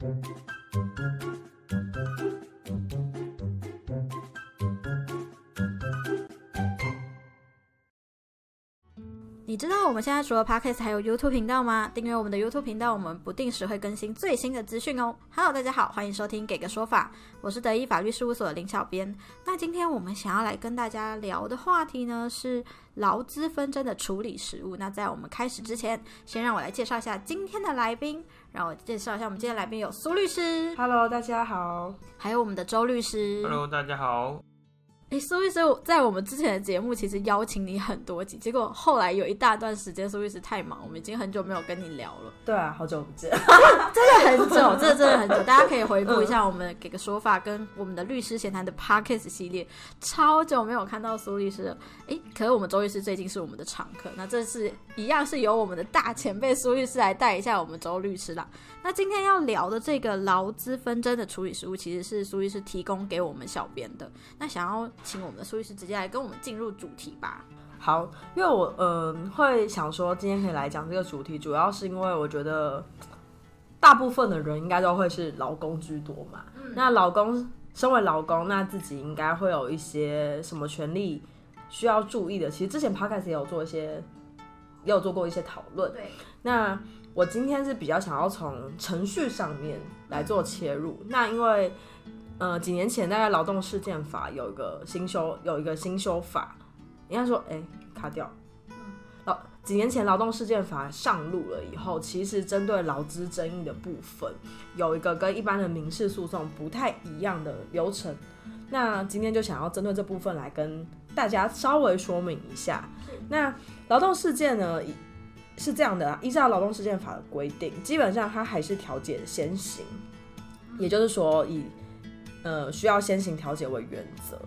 你知道我们现在除了 Podcast 还有 YouTube 频道吗？订阅我们的 YouTube 频道，我们不定时会更新最新的资讯哦。Hello，大家好，欢迎收听《给个说法》，我是德意法律事务所的林小编。那今天我们想要来跟大家聊的话题呢是劳资纷争的处理实务。那在我们开始之前，先让我来介绍一下今天的来宾。让我介绍一下我们今天来宾有苏律师，Hello，大家好，还有我们的周律师，Hello，大家好。哎，苏律师，在我们之前的节目其实邀请你很多集，结果后来有一大段时间苏律师太忙，我们已经很久没有跟你聊了。对啊，好久不见，真的很久，真的真的很久。大家可以回顾一下我们给个说法跟我们的律师闲谈的 Podcast 系列，超久没有看到苏律师了。哎，可是我们周律师最近是我们的常客，那这次一样是由我们的大前辈苏律师来带一下我们周律师啦。那今天要聊的这个劳资纷争的处理实务，其实是苏律师提供给我们小编的。那想要。请我们的苏律师直接来跟我们进入主题吧。好，因为我嗯会想说今天可以来讲这个主题，主要是因为我觉得大部分的人应该都会是劳工居多嘛。那老公身为劳工，那自己应该会有一些什么权利需要注意的？其实之前 podcast 也有做一些，也有做过一些讨论。对。那我今天是比较想要从程序上面来做切入。那因为呃，几年前大概劳动事件法有一个新修，有一个新修法，应该说，哎，卡掉。劳几年前劳动事件法上路了以后，其实针对劳资争议的部分，有一个跟一般的民事诉讼不太一样的流程。那今天就想要针对这部分来跟大家稍微说明一下。那劳动事件呢，是这样的，依照劳动事件法的规定，基本上它还是调解先行，也就是说以。呃，需要先行调解为原则。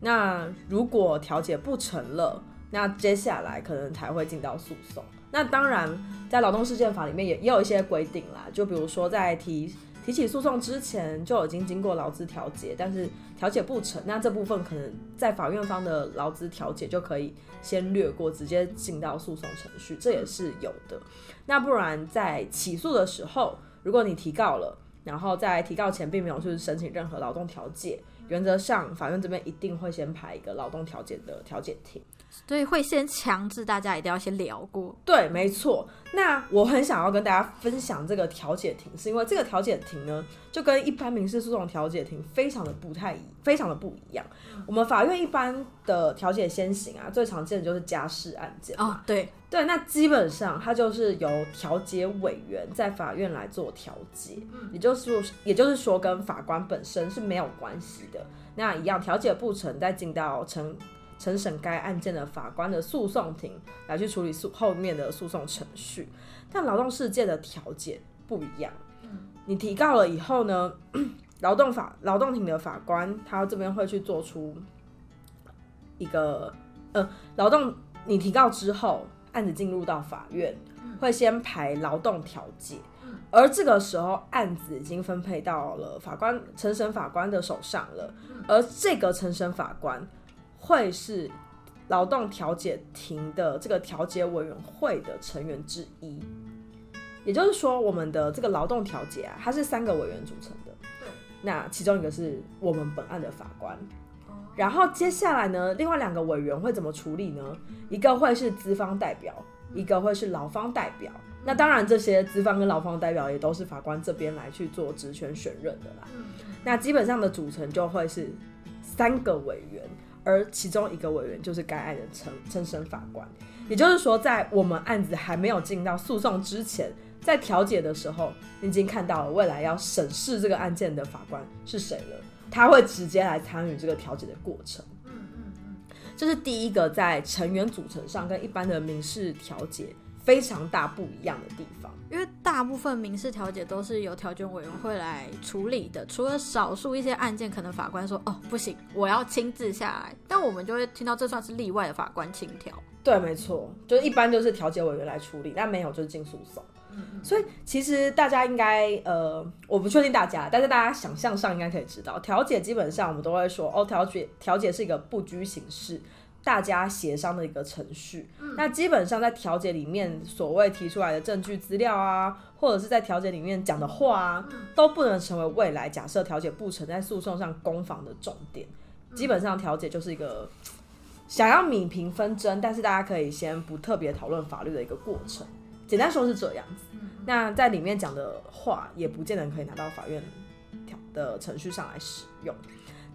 那如果调解不成了，那接下来可能才会进到诉讼。那当然，在劳动事件法里面也也有一些规定啦，就比如说在提提起诉讼之前就已经经过劳资调解，但是调解不成，那这部分可能在法院方的劳资调解就可以先略过，直接进到诉讼程序，这也是有的。那不然在起诉的时候，如果你提告了。然后在提告前并没有去申请任何劳动调解，原则上法院这边一定会先排一个劳动调解的调解庭，所以会先强制大家一定要先聊过。对，没错。那我很想要跟大家分享这个调解庭，是因为这个调解庭呢，就跟一般民事诉讼调解庭非常的不太一，非常的不一样。我们法院一般的调解先行啊，最常见的就是家事案件哦，对对，那基本上它就是由调解委员在法院来做调解，也就是也就是说跟法官本身是没有关系的。那一样调解不成，再进到成。承审该案件的法官的诉讼庭来去处理诉后面的诉讼程序，但劳动事件的调解不一样。你提告了以后呢，劳动法劳动庭的法官他这边会去做出一个呃劳动你提告之后，案子进入到法院会先排劳动调解，而这个时候案子已经分配到了法官承审法官的手上了，而这个承审法官。会是劳动调解庭的这个调解委员会的成员之一，也就是说，我们的这个劳动调解啊，它是三个委员组成的。对，那其中一个是我们本案的法官，然后接下来呢，另外两个委员会怎么处理呢？一个会是资方代表，一个会是劳方代表。那当然，这些资方跟劳方代表也都是法官这边来去做职权选任的啦。那基本上的组成就会是三个委员。而其中一个委员就是该案的承承审法官，也就是说，在我们案子还没有进到诉讼之前，在调解的时候，已经看到了未来要审视这个案件的法官是谁了，他会直接来参与这个调解的过程。嗯嗯嗯，这是第一个在成员组成上跟一般的民事调解非常大不一样的地方。因为大部分民事调解都是由调解委员会来处理的，除了少数一些案件，可能法官说哦不行，我要亲自下来，但我们就会听到这算是例外的法官亲调。对，没错，就一般就是调解委员来处理，但没有就是进诉讼。所以其实大家应该呃，我不确定大家，但是大家想象上应该可以知道，调解基本上我们都会说哦，调解调解是一个不拘形式。大家协商的一个程序。那基本上在调解里面所谓提出来的证据资料啊，或者是在调解里面讲的话啊，都不能成为未来假设调解不成在诉讼上攻防的重点。基本上调解就是一个想要弭平纷争，但是大家可以先不特别讨论法律的一个过程。简单说是这样子。那在里面讲的话，也不见得可以拿到法院调的程序上来使用。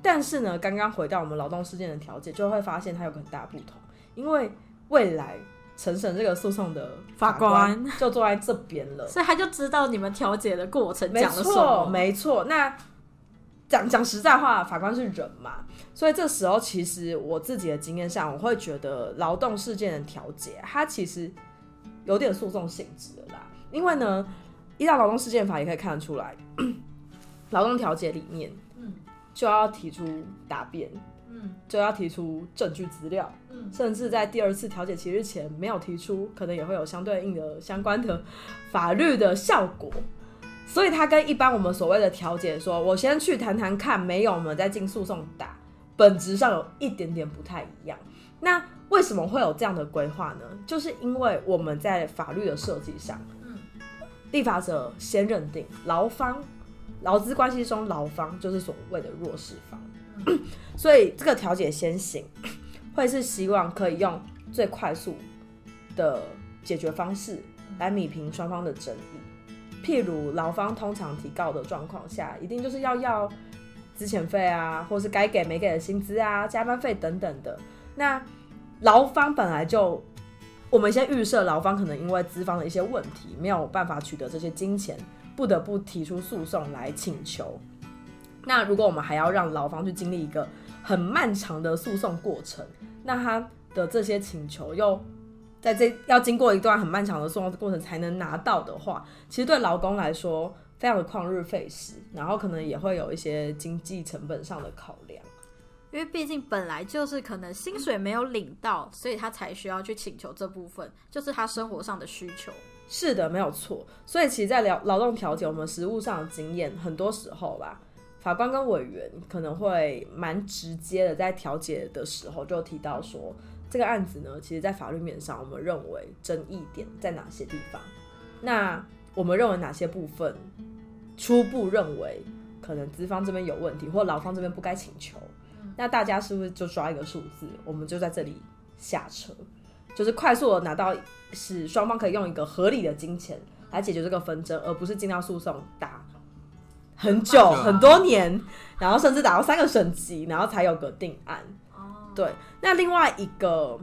但是呢，刚刚回到我们劳动事件的调解，就会发现它有个很大不同，因为未来陈审这个诉讼的法官就坐在这边了，所以他就知道你们调解的过程没讲了什错，么。没错。那讲讲实在话，法官是人嘛，所以这时候其实我自己的经验上，我会觉得劳动事件的调解，它其实有点诉讼性质的啦。因为呢，依照劳动事件法也可以看得出来，劳动调解里面，就要提出答辩，嗯就要提出证据资料，嗯甚至在第二次调解期日前没有提出，可能也会有相对应的相关的法律的效果。所以它跟一般我们所谓的调解说，我先去谈谈看，没有我们再进诉讼打，本质上有一点点不太一样。那为什么会有这样的规划呢？就是因为我们在法律的设计上，嗯立法者先认定劳方劳资关系中劳方就是所谓的弱势方，所以这个调解先行 会是希望可以用最快速的解决方式来弭平双方的争议。譬如劳方通常提告的状况下，一定就是要要资遣费啊，或是该给没给的薪资啊、加班费等等的。那劳方本来就，我们先预设劳方可能因为资方的一些问题没有办法取得这些金钱，不得不提出诉讼来请求。那如果我们还要让劳方去经历一个很漫长的诉讼过程，那他的这些请求又在这要经过一段很漫长的诉讼过程才能拿到的话，其实对劳工来说非常的旷日费时，然后可能也会有一些经济成本上的考量。因为毕竟本来就是可能薪水没有领到，所以他才需要去请求这部分，就是他生活上的需求。是的，没有错。所以其实，在劳劳动调解，我们实务上的经验，很多时候吧，法官跟委员可能会蛮直接的，在调解的时候就提到说，这个案子呢，其实在法律面上，我们认为争议点在哪些地方？那我们认为哪些部分，初步认为可能资方这边有问题，或劳方这边不该请求？那大家是不是就抓一个数字，我们就在这里下车，就是快速的拿到，使双方可以用一个合理的金钱来解决这个纷争，而不是进到诉讼打很久很久啊很多年，然后甚至打到三个省级，然后才有个定案。哦，对，那另外一个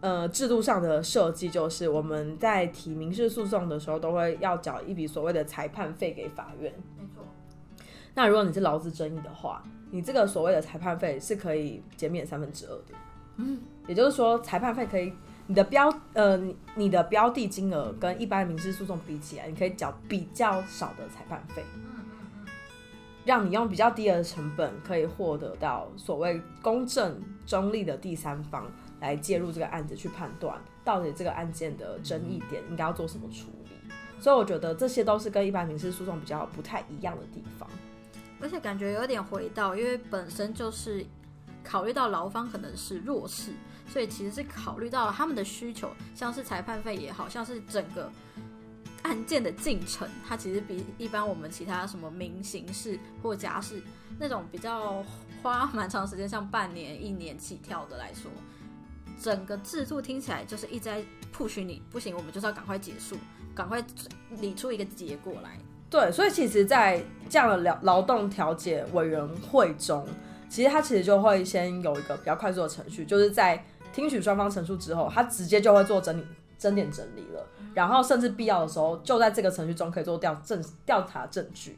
呃制度上的设计，就是我们在提民事诉讼的时候，都会要缴一笔所谓的裁判费给法院。没错。那如果你是劳资争议的话，你这个所谓的裁判费是可以减免三分之二的。嗯，也就是说，裁判费可以你的标呃你的标的金额跟一般民事诉讼比起来，你可以缴比较少的裁判费。让你用比较低的成本，可以获得到所谓公正中立的第三方来介入这个案子，去判断到底这个案件的争议点应该要做什么处理。所以我觉得这些都是跟一般民事诉讼比较不太一样的地方。而且感觉有点回到，因为本身就是考虑到劳方可能是弱势，所以其实是考虑到了他们的需求，像是裁判费也好像是整个案件的进程，它其实比一般我们其他什么民刑事或家事那种比较花蛮长时间，像半年、一年起跳的来说，整个制度听起来就是一直在 push 你，不行，我们就是要赶快结束，赶快理出一个结果来。对，所以其实，在这样的劳劳动调解委员会中，其实它其实就会先有一个比较快速的程序，就是在听取双方陈述之后，他直接就会做整理、整点整理了，然后甚至必要的时候，就在这个程序中可以做调证调查证据，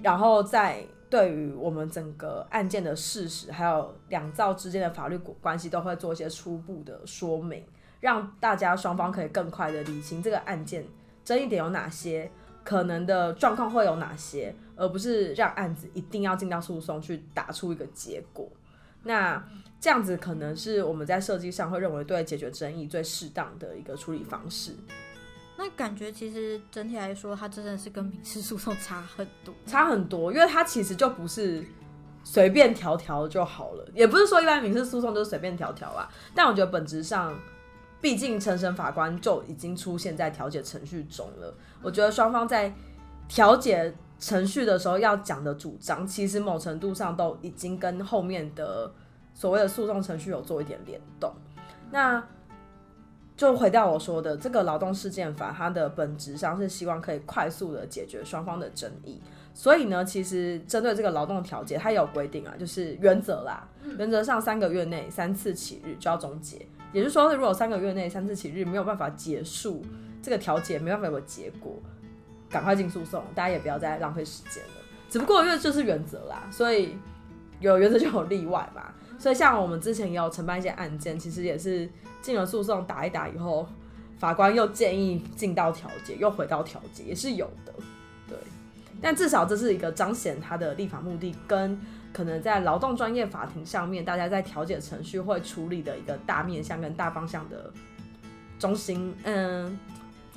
然后在对于我们整个案件的事实，还有两造之间的法律关系，都会做一些初步的说明，让大家双方可以更快的理清这个案件争议点有哪些。可能的状况会有哪些，而不是让案子一定要进到诉讼去打出一个结果。那这样子可能是我们在设计上会认为对解决争议最适当的一个处理方式，那感觉其实整体来说，它真的是跟民事诉讼差很多。差很多，因为它其实就不是随便调调就好了。也不是说一般民事诉讼就是随便调调啊，但我觉得本质上，毕竟陈审法官就已经出现在调解程序中了。我觉得双方在调解程序的时候要讲的主张，其实某程度上都已经跟后面的所谓的诉讼程序有做一点联动。那就回到我说的，这个劳动事件法，它的本质上是希望可以快速的解决双方的争议。所以呢，其实针对这个劳动调解，它也有规定啊，就是原则啦，原则上三个月内三次起日就要终结。也就是说，如果三个月内三次起日没有办法结束这个调解，没办法有结果，赶快进诉讼，大家也不要再浪费时间了。只不过因为这是原则啦，所以有原则就有例外嘛。所以像我们之前也有承办一些案件，其实也是。进了诉讼打一打以后，法官又建议进到调解，又回到调解，也是有的，对。但至少这是一个彰显他的立法目的，跟可能在劳动专业法庭上面，大家在调解程序会处理的一个大面向跟大方向的中心，嗯，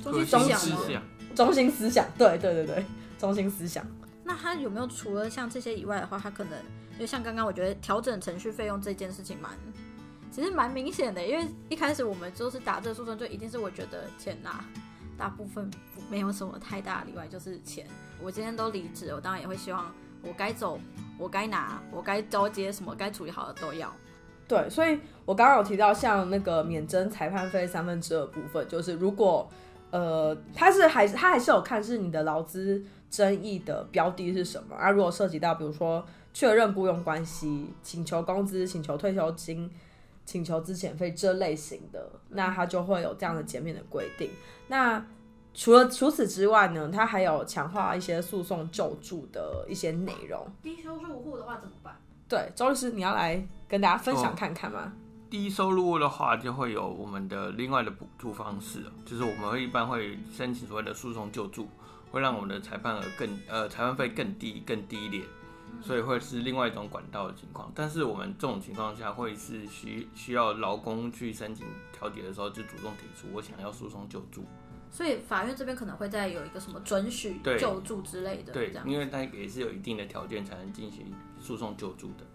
中心思想，中心思想，对对对对，中心思想。那他有没有除了像这些以外的话，他可能就像刚刚我觉得调整程序费用这件事情蛮。其实蛮明显的，因为一开始我们就是打这个诉讼，就一定是我觉得钱拿，大部分没有什么太大例外，就是钱。我今天都离职，我当然也会希望我该走，我该拿，我该交接什么，该处理好的都要。对，所以我刚刚有提到像那个免征裁判费三分之二部分，就是如果呃他是还是他还是有看是你的劳资争议的标的是什么啊？如果涉及到比如说确认雇佣关系、请求工资、请求退休金。请求资遣费这类型的，那他就会有这样的减免的规定。那除了除此之外呢，他还有强化一些诉讼救助的一些内容。低收入户的话怎么办？对，周律师，你要来跟大家分享看看吗？低收入的话，就会有我们的另外的补助方式，就是我们会一般会申请所谓的诉讼救助，会让我们的裁判额更呃裁判费更低更低廉。所以会是另外一种管道的情况，但是我们这种情况下会是需需要劳工去申请调解的时候就主动提出我想要诉讼救助，所以法院这边可能会再有一个什么准许救助之类的，对，因为它也是有一定的条件才能进行诉讼救助的。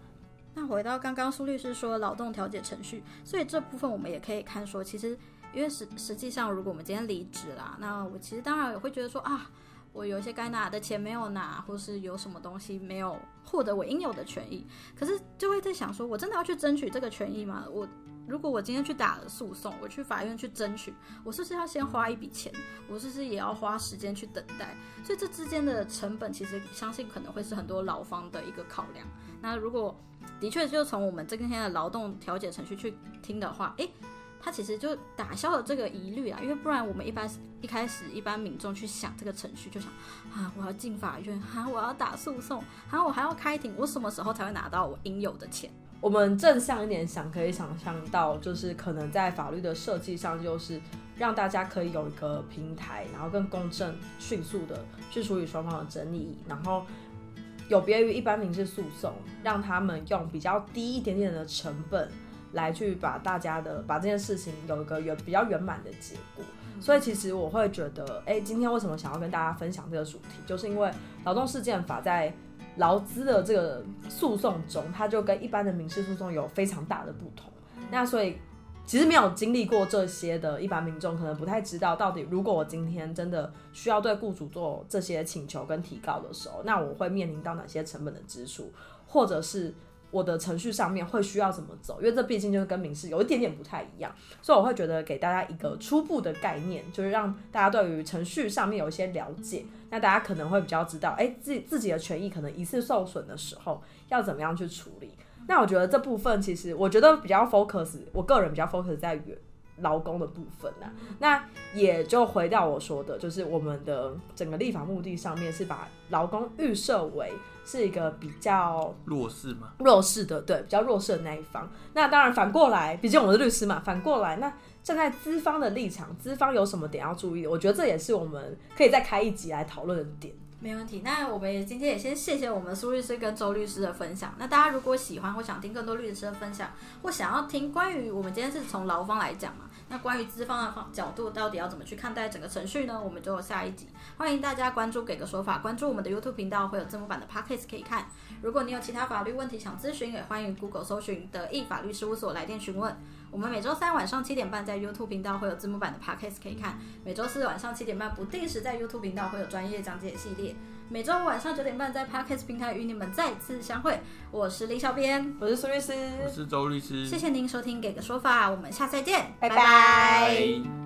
那回到刚刚苏律师说劳动调解程序，所以这部分我们也可以看说，其实因为实实际上如果我们今天离职啦，那我其实当然也会觉得说啊。我有一些该拿的钱没有拿，或是有什么东西没有获得我应有的权益，可是就会在想说，我真的要去争取这个权益吗？我如果我今天去打了诉讼，我去法院去争取，我是不是要先花一笔钱？我是不是也要花时间去等待？所以这之间的成本，其实相信可能会是很多劳方的一个考量。那如果的确就从我们今天的劳动调解程序去听的话，诶。他其实就打消了这个疑虑啊，因为不然我们一般一开始一般民众去想这个程序，就想啊，我要进法院，啊，我要打诉讼，啊，我还要开庭，我什么时候才会拿到我应有的钱？我们正向一点想，可以想象到，就是可能在法律的设计上，就是让大家可以有一个平台，然后更公正、迅速的去处理双方的争议，然后有别于一般民事诉讼，让他们用比较低一点点的成本。来去把大家的把这件事情有一个圆比较圆满的结果，所以其实我会觉得，哎，今天为什么想要跟大家分享这个主题，就是因为劳动事件法在劳资的这个诉讼中，它就跟一般的民事诉讼有非常大的不同。那所以其实没有经历过这些的一般民众，可能不太知道到底如果我今天真的需要对雇主做这些请求跟提告的时候，那我会面临到哪些成本的支出，或者是。我的程序上面会需要怎么走？因为这毕竟就是跟民事有一点点不太一样，所以我会觉得给大家一个初步的概念，就是让大家对于程序上面有一些了解。那大家可能会比较知道，哎，自己自己的权益可能疑似受损的时候，要怎么样去处理。那我觉得这部分其实我觉得比较 focus，我个人比较 focus 在于劳工的部分呐。那也就回到我说的，就是我们的整个立法目的上面是把劳工预设为。是一个比较弱势嘛？弱势的，对，比较弱势的那一方。那当然反过来，毕竟我们是律师嘛，反过来，那站在资方的立场，资方有什么点要注意？我觉得这也是我们可以再开一集来讨论的点。没问题。那我们也今天也先谢谢我们苏律师跟周律师的分享。那大家如果喜欢或想听更多律师的分享，或想要听关于我们今天是从劳方来讲嘛？那关于资方的方角度，到底要怎么去看待整个程序呢？我们就下一集。欢迎大家关注“给个说法”，关注我们的 YouTube 频道，会有字幕版的 Podcast 可以看。如果你有其他法律问题想咨询，也欢迎 Google 搜寻“德意法律事务所”来电询问。我们每周三晚上七点半在 YouTube 频道会有字幕版的 Podcast 可以看，每周四晚上七点半不定时在 YouTube 频道会有专业讲解系列，每周五晚上九点半在 Podcast 平台与你们再次相会。我是李小编，我是苏律师，我是周律师，谢谢您收听《给个说法》，我们下次再见，拜拜拜。